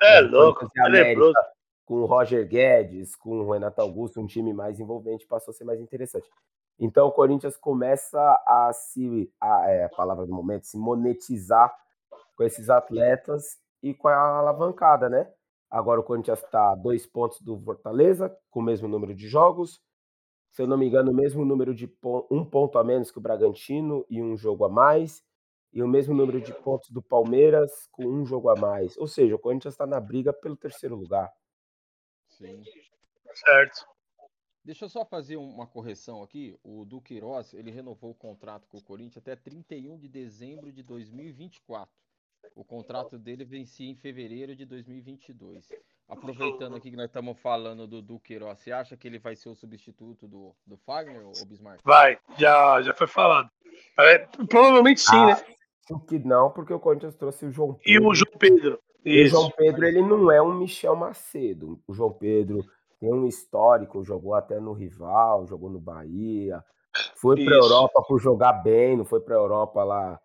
é louco, é com o Roger Guedes, com o Renato Augusto, um time mais envolvente, passou a ser mais interessante. Então o Corinthians começa a se, a, é, a palavra do momento, se monetizar com esses atletas e com a alavancada, né? Agora o Corinthians está dois pontos do Fortaleza, com o mesmo número de jogos. Se eu não me engano, o mesmo número de um ponto a menos que o Bragantino e um jogo a mais. E o mesmo número de pontos do Palmeiras com um jogo a mais. Ou seja, o Corinthians está na briga pelo terceiro lugar. Sim. Certo. Deixa eu só fazer uma correção aqui. O Duqueiroz, ele renovou o contrato com o Corinthians até 31 de dezembro de 2024. O contrato dele vencia em fevereiro de 2022. Aproveitando aqui que nós estamos falando do Duqueiroz, você acha que ele vai ser o substituto do, do Fagner ou Bismarck? Vai, já, já foi falado. É, provavelmente sim, ah, né? que não, porque o Corinthians trouxe o João Pedro. E o João Pedro. E o João Pedro, ele não é um Michel Macedo. O João Pedro tem um histórico, jogou até no rival, jogou no Bahia. Foi para a Europa por jogar bem, não foi para a Europa lá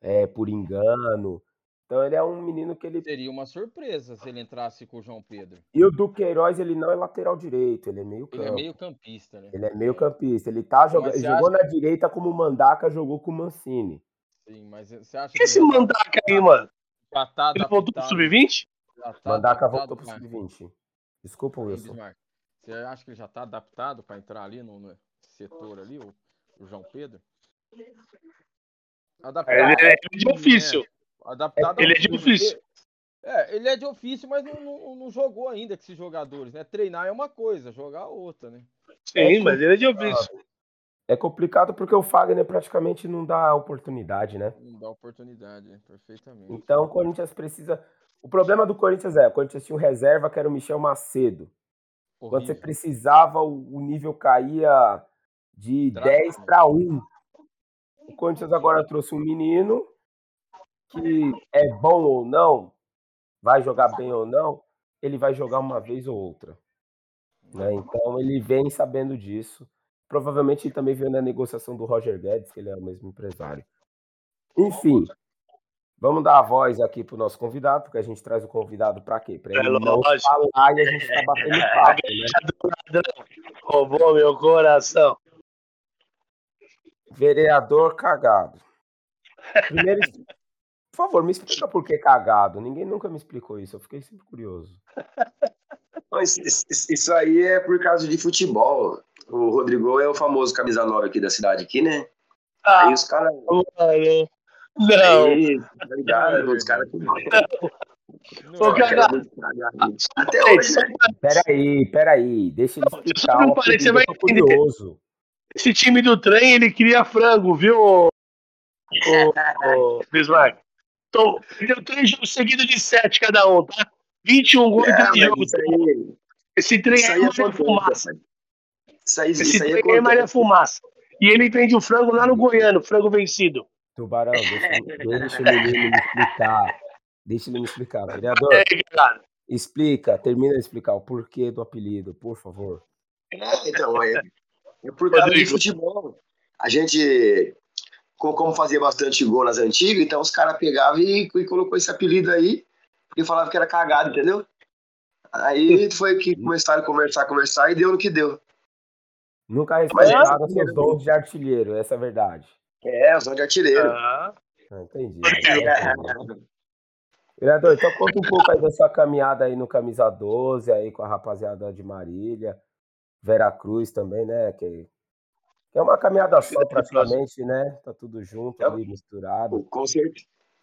é, por engano. Então ele é um menino que ele. Seria uma surpresa se ele entrasse com o João Pedro. E o Duqueiroz, ele não é lateral direito, ele é meio campo. Ele é meio campista, né? Ele é meio campista. Ele tá jogando. Jogou acha... na direita como o Mandaca jogou com o Mancini. Sim, mas você acha que. Esse ele... Mandaca aí, mano? Tá ele voltou pro sub-20? Tá Mandaca voltou pro sub-20. Desculpa, Wilson. Você acha que ele já tá adaptado para entrar ali no, no, setor ali, o, o João Pedro? Adaptado. Ele é, é de ofício. Né? Adaptado ele é de ofício. É, ele é de ofício, mas não, não, não, jogou ainda com esses jogadores, né? Treinar é uma coisa, jogar é outra, né? Sim, é mas ele é de ofício. É complicado porque o Fagner praticamente não dá oportunidade, né? Não dá oportunidade, perfeitamente. Então o Corinthians precisa. O problema do Corinthians é, o Corinthians tinha um reserva que era o Michel Macedo. Horrível. Quando você precisava, o nível caía de Tráfico. 10 para 1. O Corinthians agora trouxe um menino que é bom ou não, vai jogar bem ou não, ele vai jogar uma vez ou outra. Né? Então ele vem sabendo disso. Provavelmente ele também veio na negociação do Roger Guedes, que ele é o mesmo empresário. Enfim, vamos dar a voz aqui para o nosso convidado, porque a gente traz o convidado para quê? Para ele é não falar e a gente está batendo papo. Né? Roubou meu coração. Vereador cagado. Primeiro, por favor, me explica por que cagado. Ninguém nunca me explicou isso. Eu fiquei sempre curioso. Isso, isso aí é por causa de futebol. O Rodrigo é o famoso camisa 9 aqui da cidade, aqui, né? Ah, aí os caras. Não. Aí, tá ligado? Os caras que. Ô, cara, Até hoje, né? Peraí, peraí. Deixa ele explicar. Não, você vai curioso. Esse time do trem, ele cria frango, viu, ô, ô, Bismarck? Então, deu três jogos seguidos de sete cada um, tá? 21 gols em três jogos. Esse trem é Maria Fumaça. Isso aí, Esse isso trem é Maria Fumaça. E ele vende o frango lá no Goiano, frango vencido. Tubarão, deixa, deixa o menino me explicar. Deixa ele me explicar. Vereador, é, explica, termina de explicar o porquê do apelido, por favor. É, então, é, é por causa de futebol. A gente como fazia bastante gol nas antigas, então os caras pegavam e, e colocou esse apelido aí, porque falava que era cagado, entendeu? Aí foi que começaram a conversar, conversar e deu no que deu. Nunca respeitaram seus dons de artilheiro, essa é a verdade. É, os dons de artilheiro. Ah, Ah, entendi. Vereador, então conta um pouco aí da sua caminhada aí no Camisa 12, aí com a rapaziada de Marília, Veracruz também, né? Que, é uma caminhada só praticamente, né? Tá tudo junto ali, misturado. Com, cer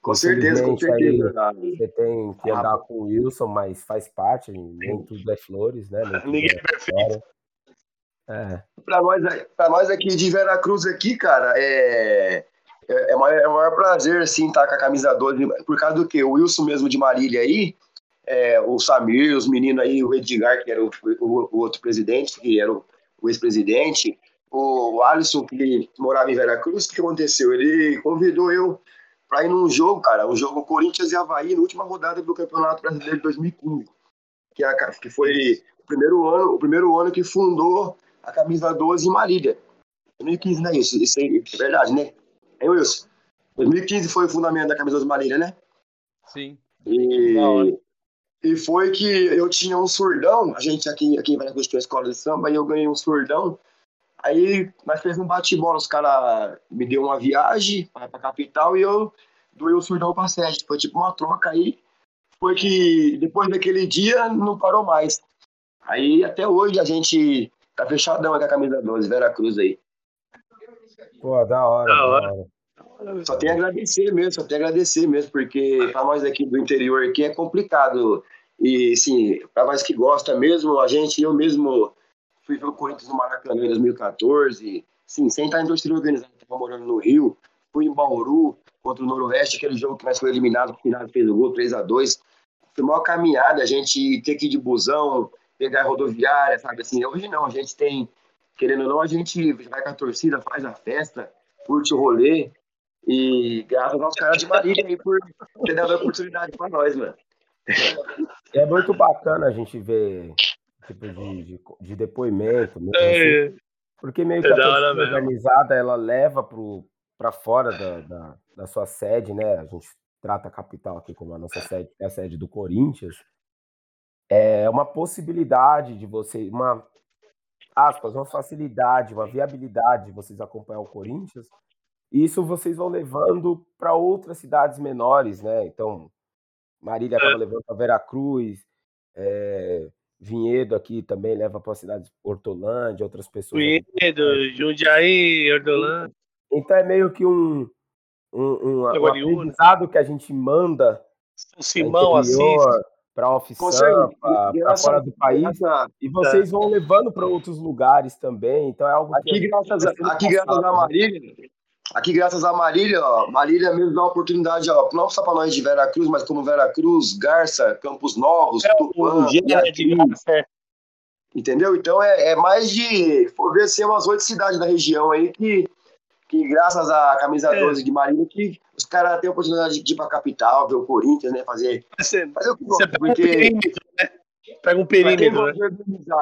com certeza, com certeza. Você tem que andar com o Wilson, mas faz parte, nem tudo é flores, né? Ninguém é é perfeito. É, Pra nós, pra nós aqui de Veracruz aqui, cara, é, é, é, o maior, é o maior prazer, assim, estar com a camisa 12, por causa do que o Wilson mesmo de Marília aí, é, o Samir, os meninos aí, o Edgar, que era o, o- o outro presidente, que era o, o ex-presidente, o Alisson, que morava em Veracruz, o que aconteceu? Ele convidou eu para ir num jogo, cara, um jogo Corinthians e Havaí, na última rodada do Campeonato Brasileiro de 2015, que, é a, que foi o primeiro ano, o primeiro ano que fundou a camisa 12 em Marília. 2015, né? Isso, isso aí é verdade, né? É, Wilson? 2015 foi o fundamento da camisa 12 Marília, né? Sim. E. e foi que eu tinha um surdão, a gente aqui, aqui em Veracruz tinha uma escola de samba, e eu ganhei um surdão. Aí nós fizemos um bate-bola, os caras me deu uma viagem pra, pra capital e eu doei o surdão pra sede. Foi tipo uma troca aí. Foi que depois daquele dia não parou mais. Aí até hoje a gente tá fechadão com a camisa 12, Veracruz aí. pô, da hora, Da da hora. Só tem a agradecer mesmo, só tem a agradecer mesmo, porque para nós aqui do interior aqui é complicado. E, assim, para nós que gosta mesmo, a gente, eu mesmo fui ver o Corinthians no Maracanã em 2014, sim, sem estar em torcida organizada, estava morando no Rio, fui em Bauru contra o Noroeste, aquele jogo que nós foi eliminado, no final fez o gol 3 a 2 Foi uma caminhada, a gente ter que ir de busão, pegar rodoviária, sabe assim. Hoje não, a gente tem, querendo ou não, a gente vai com a torcida, faz a festa, curte o rolê, e graças aos caras de Marília aí por ter dado a oportunidade pra nós, mano. É muito bacana a gente ver tipo de, de, de depoimento, mesmo assim, É, porque meio que É a organizada ela leva para fora da, da, da sua sede, né? A gente trata a capital aqui como a nossa sede, que é a sede do Corinthians. É uma possibilidade de você, uma aspas, uma facilidade, uma viabilidade de vocês acompanhar o Corinthians. E isso vocês vão levando para outras cidades menores, né? Então, Marília acaba levando para Veracruz, é, Vinhedo aqui também leva para a cidade de Hortolândia, outras pessoas. aqui. Vinhedo, Jundiaí, Hortolândia. Então é meio que um, um, um, um aprendizado que a gente manda São Simão, Assis. para Com oficina, para fora do país, Graças- e vocês vão levando para outros lugares também. Então é algo que Aqui, graças, a, aqui, graças a? Marília, aqui, graças a Marília, ó, Marília mesmo dá uma oportunidade, ó, não só para nós de Veracruz, mas como Veracruz, Garça, Campos Novos, É Tupã, é. entendeu? Então é, é mais de, for ver, ser umas oito cidades da região aí que, que graças à camisa É. 12 de Marília, que os caras têm a oportunidade de ir pra capital, ver o Corinthians, né, fazer, Você, fazer o que você pega um perímetro, né? Pega um perímetro, né?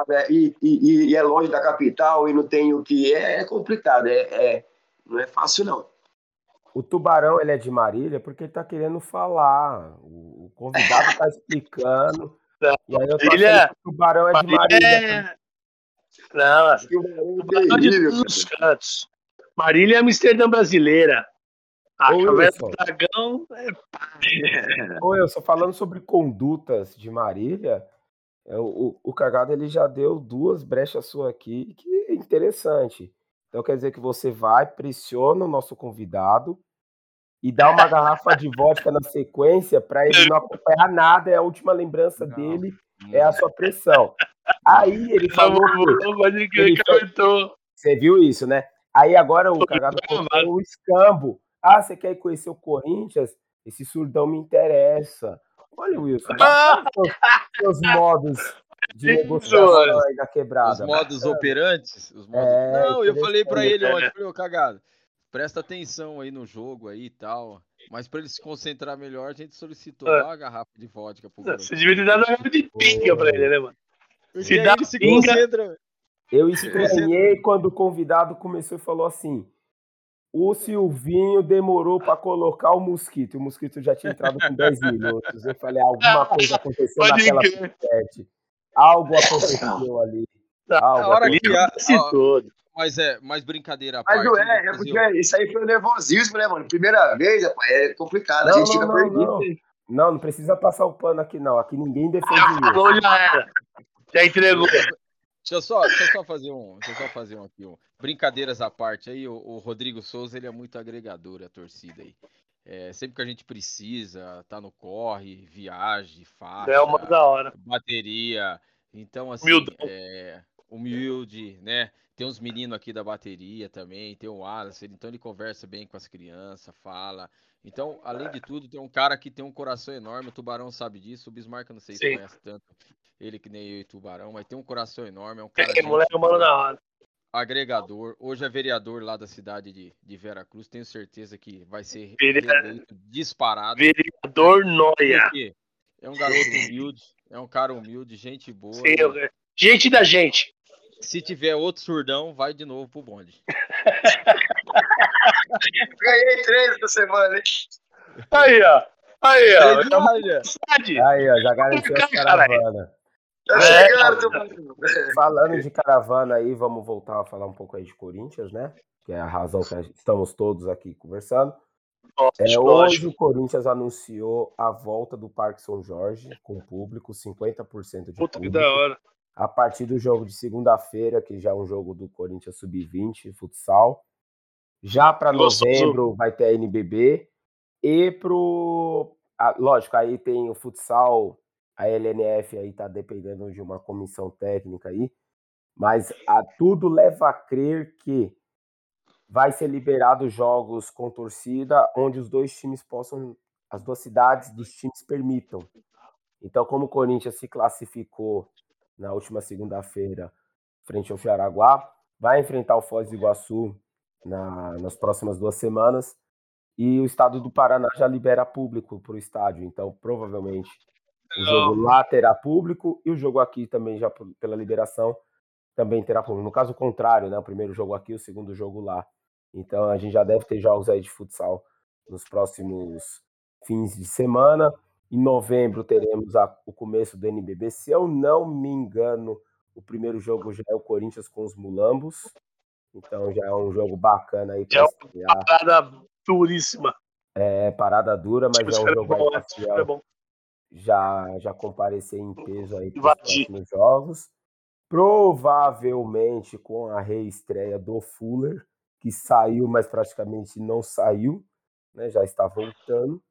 né, e, e- e é longe da capital e não tem o que é, é complicado, é, é- não é fácil não. O Tubarão ele é de Marília porque ele tá querendo falar. O, convidado tá explicando. Não, E aí eu tô Marília- o Tubarão é de Marília. É... Não, o Barão é Tubarão de todos os cantos. Marília é Amsterdã brasileira. A Ô, caverna do dragão é Ô, eu só falando sobre condutas de Marília, é, o, o, o Cagado ele já deu duas brechas suas aqui, que é interessante. Então quer dizer que você vai, pressiona o nosso convidado e dá uma garrafa de vodka na sequência para ele não acompanhar nada, é a última lembrança Não. dele, é a sua pressão. Aí ele falou que Pode crer Ele foi-. Você viu isso, né? Aí agora o cagado contou o escambo. Ah, você quer conhecer o Corinthians? Esse surdão me interessa. Olha, Wilson, Ah! seus, seus modos de negociação da quebrada. Os modos operantes. Os modos... É, não, eu falei pra ele ontem, falei, ô cagado, presta atenção aí no jogo aí e tal. Mas pra ele se concentrar melhor, a gente solicitou É. uma garrafa de vodka pro garoto. Você devia ter dado uma garrafa de pinga pra ele, né, mano? Porque se dá ele se pinga- concentra. Eu estranhei quando o convidado começou e falou assim: O Silvinho demorou para colocar o mosquito. O mosquito já tinha entrado com 10 minutos. Eu falei, alguma coisa aconteceu Pode naquela crer. Algo aconteceu ali. A hora que a- Se ó, todo. mas é, mais brincadeira à Mas parte. eu é, vou é porque isso aí foi nervosismo, né, mano? Primeira vez, rapaz, é complicado. a Não, gente não, fica perdido. não. Não, não precisa passar o pano aqui, não. Aqui ninguém defende Já isso. já era. Já entregou. Deixa eu só, deixa eu só fazer um, deixa eu só fazer um aqui, um. Brincadeiras à parte aí, o, o Rodrigo Souza, ele é muito agregador a torcida aí. É, sempre que a gente precisa, tá no corre, viagem, faixa, É uma da hora. bateria. Então, assim, Humildão. é, humilde, né? Tem uns meninos aqui da bateria também, tem o Wallace, então ele conversa bem com as crianças, fala. Então, além de tudo, tem um cara que tem um coração enorme, o Tubarão sabe disso, o Bismarck eu não sei se Sim. conhece tanto ele que nem eu e Tubarão, mas tem um coração enorme, é um cara É, moleque, mano da hora. Agregador, hoje é vereador lá da cidade de, de Veracruz, tenho certeza que vai ser Vere- reeleito disparado. Vereador Noia. Porque é um garoto humilde, é um cara humilde, gente boa. Sim, eu- Gente da gente. Se tiver outro surdão, vai de novo pro bonde. Ganhei três essa semana, hein? Aí, ó. Aí, ó. Aí, ó, já garantiu as caravanas. Tá É, chegando. Falando de caravana aí, vamos voltar a falar um pouco aí de Corinthians, né? Que é a razão que estamos todos aqui conversando. É, hoje o Corinthians anunciou a volta do Parque São Jorge com público, 50% de Puta que público, da hora. a partir do jogo de segunda-feira, que já é um jogo do Corinthians Sub-20, futsal. Já para novembro vai ter a NBB e pro ah, lógico, aí tem o futsal, a LNF aí tá dependendo de uma comissão técnica aí, mas a, tudo leva a crer que vai ser liberado jogos com torcida onde os dois times possam, as duas cidades dos times permitam. Então, como o Corinthians se classificou na última segunda-feira frente ao Fiaraguá, vai enfrentar o Foz do Iguaçu na- nas próximas duas semanas e o estado do Paraná já libera público para o estádio. Então, provavelmente, o jogo lá terá público e o jogo aqui também, já pela liberação, também terá público. No caso contrário, né? O primeiro jogo aqui, o segundo jogo lá. Então, a gente já deve ter jogos aí de futsal nos próximos fins de semana. Em novembro teremos a- o começo do NBB. Se eu não me engano, o primeiro jogo já é o Corinthians com os Mulambos. Então já é um jogo bacana aí é para uma. Parada duríssima. É parada dura, mas Tipo, é um super jogo bom, é bom. Já, já comparecer em peso aí para os Invadir. próximos jogos. Provavelmente com a reestreia do Fuller, que saiu, mas praticamente não saiu, né? Já está voltando.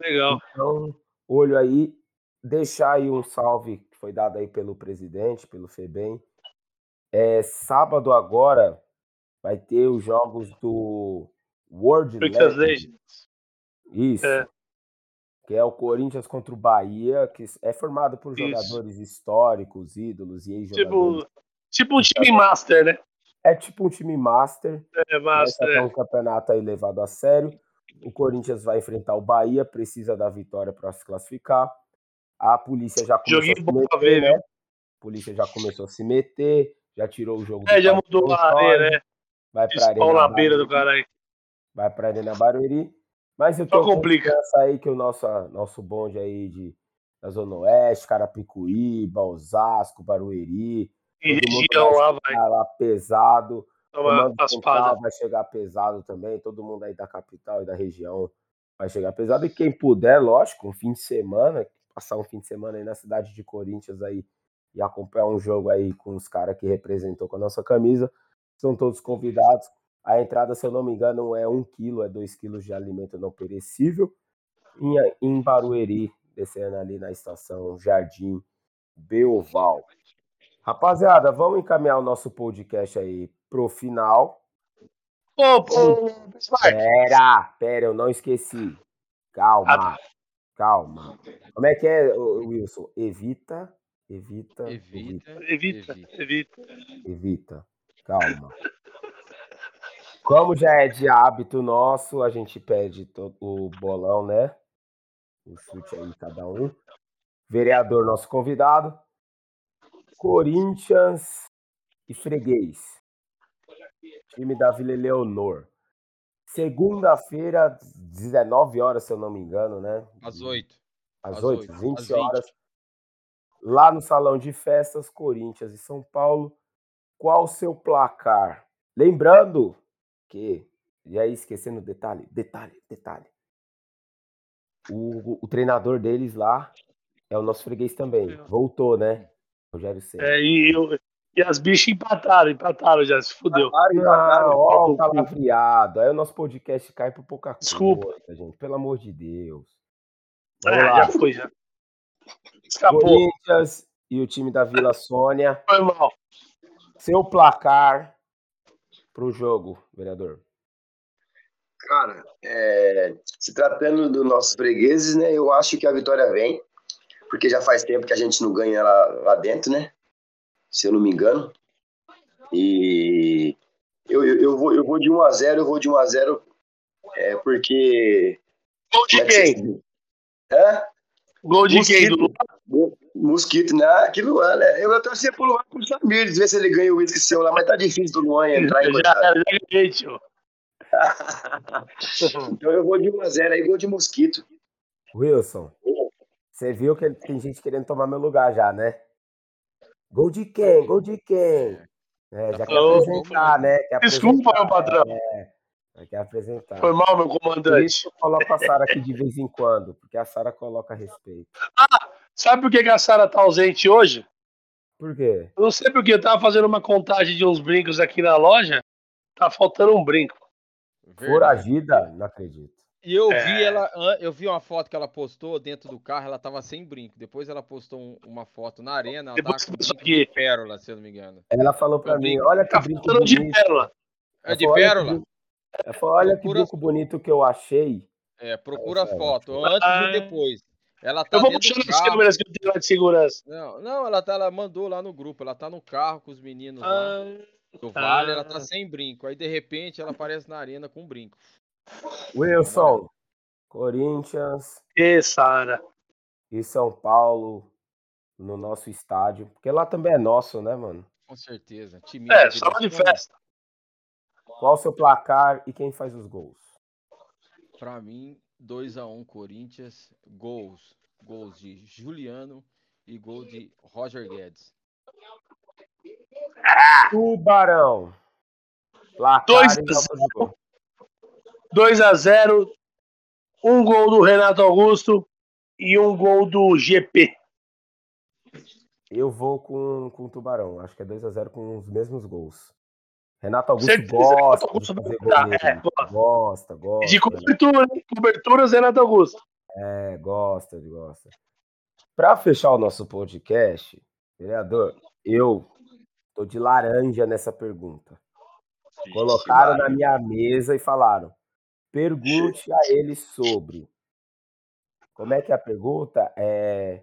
Legal. Então, olho aí, deixar aí um salve que foi dado aí pelo presidente, pelo FEBEM. É, sábado agora vai ter os jogos do World. Legends. Isso. É. Que é o Corinthians contra o Bahia, que é formado por Isso. jogadores históricos, ídolos e ex-jogadores. Tipo, tipo um time master, né? É tipo um time master. É Esse master. é um campeonato aí levado a sério. O Corinthians vai enfrentar o Bahia, precisa da vitória para se classificar. A polícia já começou Joguinho a se bom pra meter, ver, né? A polícia já começou a se meter, já tirou o jogo. É, do já mudou a areia, né? Vai para Spawn na beira do caralho. vai para Arena Barueri. Mas eu tô com complica. aí que o nosso, nosso bonde aí de, da Zona Oeste, Carapicuíba, Osasco, Barueri, E região vai lá, vai. chegar lá pesado. As Central vai chegar pesado também, todo mundo aí da capital e da região vai chegar pesado. E quem puder, lógico, um fim de semana, passar um fim de semana aí na cidade de Corinthians aí e acompanhar um jogo aí com os caras que representou com a nossa camisa, são todos convidados. A entrada, se eu não me engano, é um quilo, é dois quilos de alimento não perecível. Em, em Barueri, descendo ali na estação Jardim Beoval. Rapaziada, vamos encaminhar o nosso podcast aí pro final. Ô, ô, Bismarck. Pera, pera, eu não esqueci. Calma, Ah, calma. Como é que é, Wilson? Evita, evita, evita, Evita. Evita, evita. evita. Calma. Como já é de hábito nosso, a gente pede to- o bolão, né? O chute aí, cada um. Vereador, nosso convidado. Corinthians e Freguês. Time da Vila Eleonor. Segunda-feira, 19 horas, se eu não me engano, né? Às 8. Às Às 8, oito, 20 às 20. horas. Lá no Salão de Festas, Corinthians e São Paulo. Qual o seu placar? Lembrando que, e aí esquecendo o detalhe, detalhe, detalhe. O, o treinador deles lá é o nosso freguês também. Voltou, né? Rogério Senna. É, e, eu- e as bichas empataram, empataram já, se fudeu. Empataram, empataram. ó, no cu. palavreado. Aí o nosso podcast cai por pouca Desculpa. coisa, gente. Pelo amor de Deus. Vamos É, lá. já foi, já. Escapou, Corinthians e o time da Vila Sônia. foi mal. Seu placar pro jogo, vereador. Cara, é, se tratando dos nossos fregueses, né? Eu acho que a vitória vem, porque já faz tempo que a gente não ganha lá, lá dentro, né? Se eu não me engano. E eu, eu, eu vou, eu vou de 1 a 0 eu vou de 1 a 0 é, porque. Gol de é que quem? vocês- Hã? Gol de quem? Do Mosquito. Né? Ah, que Luan, né? Eu torci pro Luan pro Samir, ver se ele ganha o uísque seu lá, mas tá difícil do Luan entrar em Já, ganhei, tio. Então eu vou de 1 a 0 aí, gol de Mosquito. Wilson, você viu que tem gente querendo tomar meu lugar já, né? Gol de quem? Gol de quem? É, já quer apresentar, né? Quer Desculpa, apresentar, meu patrão. É, já quer apresentar. Foi mal, meu Por comandante. isso eu coloco a Sara aqui de vez em quando, porque a Sara coloca respeito. Sabe por que que a Sara tá ausente hoje? Por quê? Eu não sei porque eu tava fazendo uma contagem de uns brincos aqui na loja. Tá faltando um brinco. Foragida? Não acredito. E eu É. vi ela, eu vi uma foto que ela postou dentro do carro, ela tava sem brinco. Depois ela postou um- uma foto na arena, ela Depois tava com brinco de pérola, se eu não me engano. Ela falou pra Eu mim, vi. olha que Tá brinco faltando de bonito. pérola. É de pérola? brinco- Ela falou, olha que brinco bonito que eu achei. É, procura a foto, antes Ah. e depois. Ela tá Eu vou dentro puxar do nas carro. câmeras que eu tenho lá de segurança. Não, não, ela tá, ela mandou lá no grupo, ela tá no carro com os meninos lá Ah, do Vale, ela ah. tá sem brinco. Aí de repente ela aparece na arena com brinco. Wilson, Corinthians e Sara. e São Paulo no nosso estádio. Porque lá também é nosso, né, mano? Com certeza. Time É, só de festa. Qual o seu placar e quem faz os gols? Pra mim, 2x1 Corinthians, gols. Gols de Juliano e gol de Roger Guedes. Tubarão. Placar Dois e a jogos de gol. 2x0. Um gol do Renato Augusto e um gol do GP. Eu vou com, com o Tubarão. Acho que é 2x0 com os mesmos gols. Renato Augusto Certeza, gosta Renato Augusto de fazer vai dar, gol é, gosta. Gosta, gosta. De cobertura, hein? Coberturas Renato Augusto. É, gosta, ele gosta. Para fechar o nosso podcast, vereador, eu tô de laranja nessa pergunta. Colocaram na minha mesa e falaram: pergunte a ele sobre. Como é que é a pergunta? É.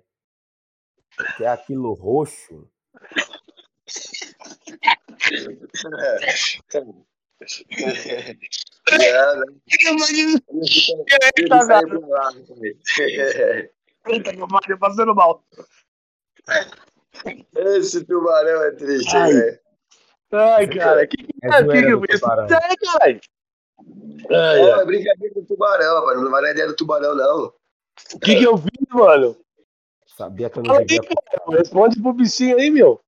Que é aquilo roxo? É? Eita, meu pai, passando mal. Esse tubarão é triste, Ai. velho. Ai, cara, que que É é? Fiz? É, caralho. Ai, Pô, ai. é brincadeira do tubarão, rapaz. Não vai na ideia do tubarão, não. O que que eu vi, mano? Sabia que eu não Fala aí, cara. Responde pro bichinho aí, meu.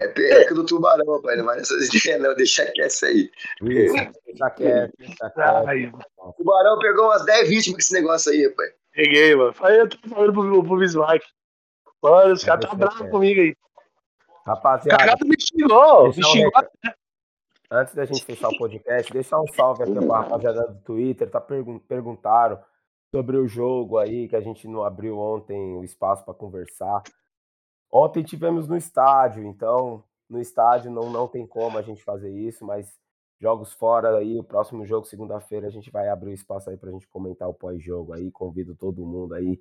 É pereca do tubarão, rapaz. Não vai nessas ideias, não. Deixa quieto isso aí. Isso, deixa quieto, deixa quieto. Ai, O tubarão pegou umas 10 vítimas com esse negócio aí, rapaz. peguei, mano. Aí eu tô falando pro, pro Bismarck. Mano, os caras tá Deixa bravos comigo aí. Rapaziada, Cagado me xingou. Me Deixa xingou. recado. antes da gente fechar o podcast, deixar um salve aqui pra rapaziada do Twitter. Tá pergun perguntaram sobre o jogo aí, que a gente não abriu ontem o espaço para conversar. Ontem tivemos no estádio, então no estádio não, não tem como a gente fazer isso, mas jogos fora aí, o próximo jogo, segunda-feira, a gente vai abrir o espaço aí pra gente comentar o pós-jogo aí. Convido todo mundo aí.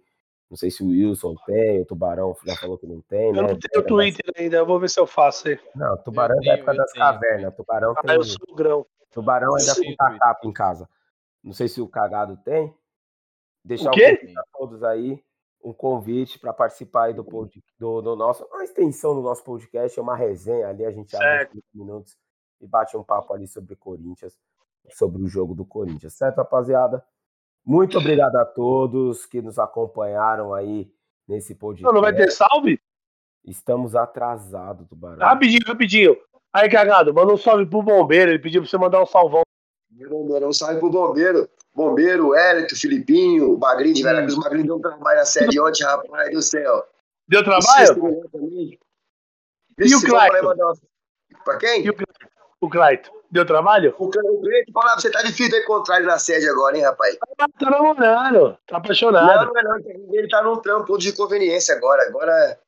Não sei se o Wilson tem, o Tubarão já falou que não tem, Eu né? não tenho Twitter ainda, eu vou ver se eu faço aí. Não, Tubarão Eu é da época eu das tenho. cavernas. Tubarão Ah, tem. eu sou o grão. Tubarão ainda Eu com tenho tacapo em casa. Não sei se o cagado tem. Deixar O convite a todos aí, um convite para participar aí do, pod- do, do nosso. Uma extensão do nosso podcast, é uma resenha ali, a gente abre Certo. uns 15 minutos e bate um papo ali sobre Corinthians. sobre o jogo do Corinthians, certo, rapaziada? Muito obrigado a todos que nos acompanharam aí nesse podcast. Não, não vai ter salve? Estamos atrasados, Tubarão. Rapidinho, rapidinho. Aí, cagado, manda um salve pro bombeiro. Ele pediu pra você mandar um salvão. Um salve pro bombeiro. Bombeiro, Hélito, Filipinho, Bagrinho de Veracruz. O Bagrinho deu um trabalho na série ontem, rapaz do céu. Deu trabalho? E o Clayton? Pra quem? E o, o Clayton? Deu trabalho? O Cleiton falava, você tá difícil de encontrar ele na sede agora, hein, rapaz? Tá namorando, tá apaixonado. Não, não, não, ele tá num trampo de conveniência agora. Agora.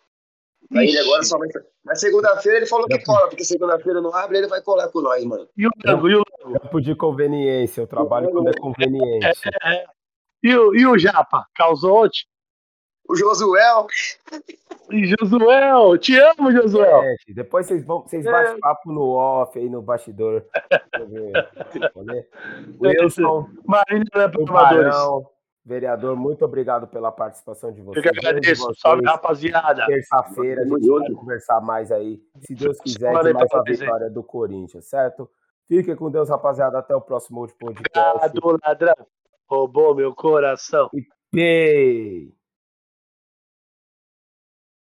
Aí ele agora só vai. Na segunda-feira ele falou que cola, porque segunda-feira não abre, ele vai colar com nós, mano. E o Tango, e o Campo de conveniência, eu trabalho quando é conveniente. É, é. E, o, e o Japa? Causou ontem? O Josuel. E Josuel, te amo, Josuel. É, depois vocês vão, vocês é. batem papo no off aí no bastidor. Wilson, Marília Barão, vereador, muito obrigado pela participação de vocês. Eu que agradeço. Salve, rapaziada. Terça-feira a gente vai conversar mais aí, se Deus quiser, de mais uma vitória do Corinthians, certo? Fique com Deus, rapaziada. Até o próximo podcast. Obrigado, ladrão. Roubou meu coração. E pei.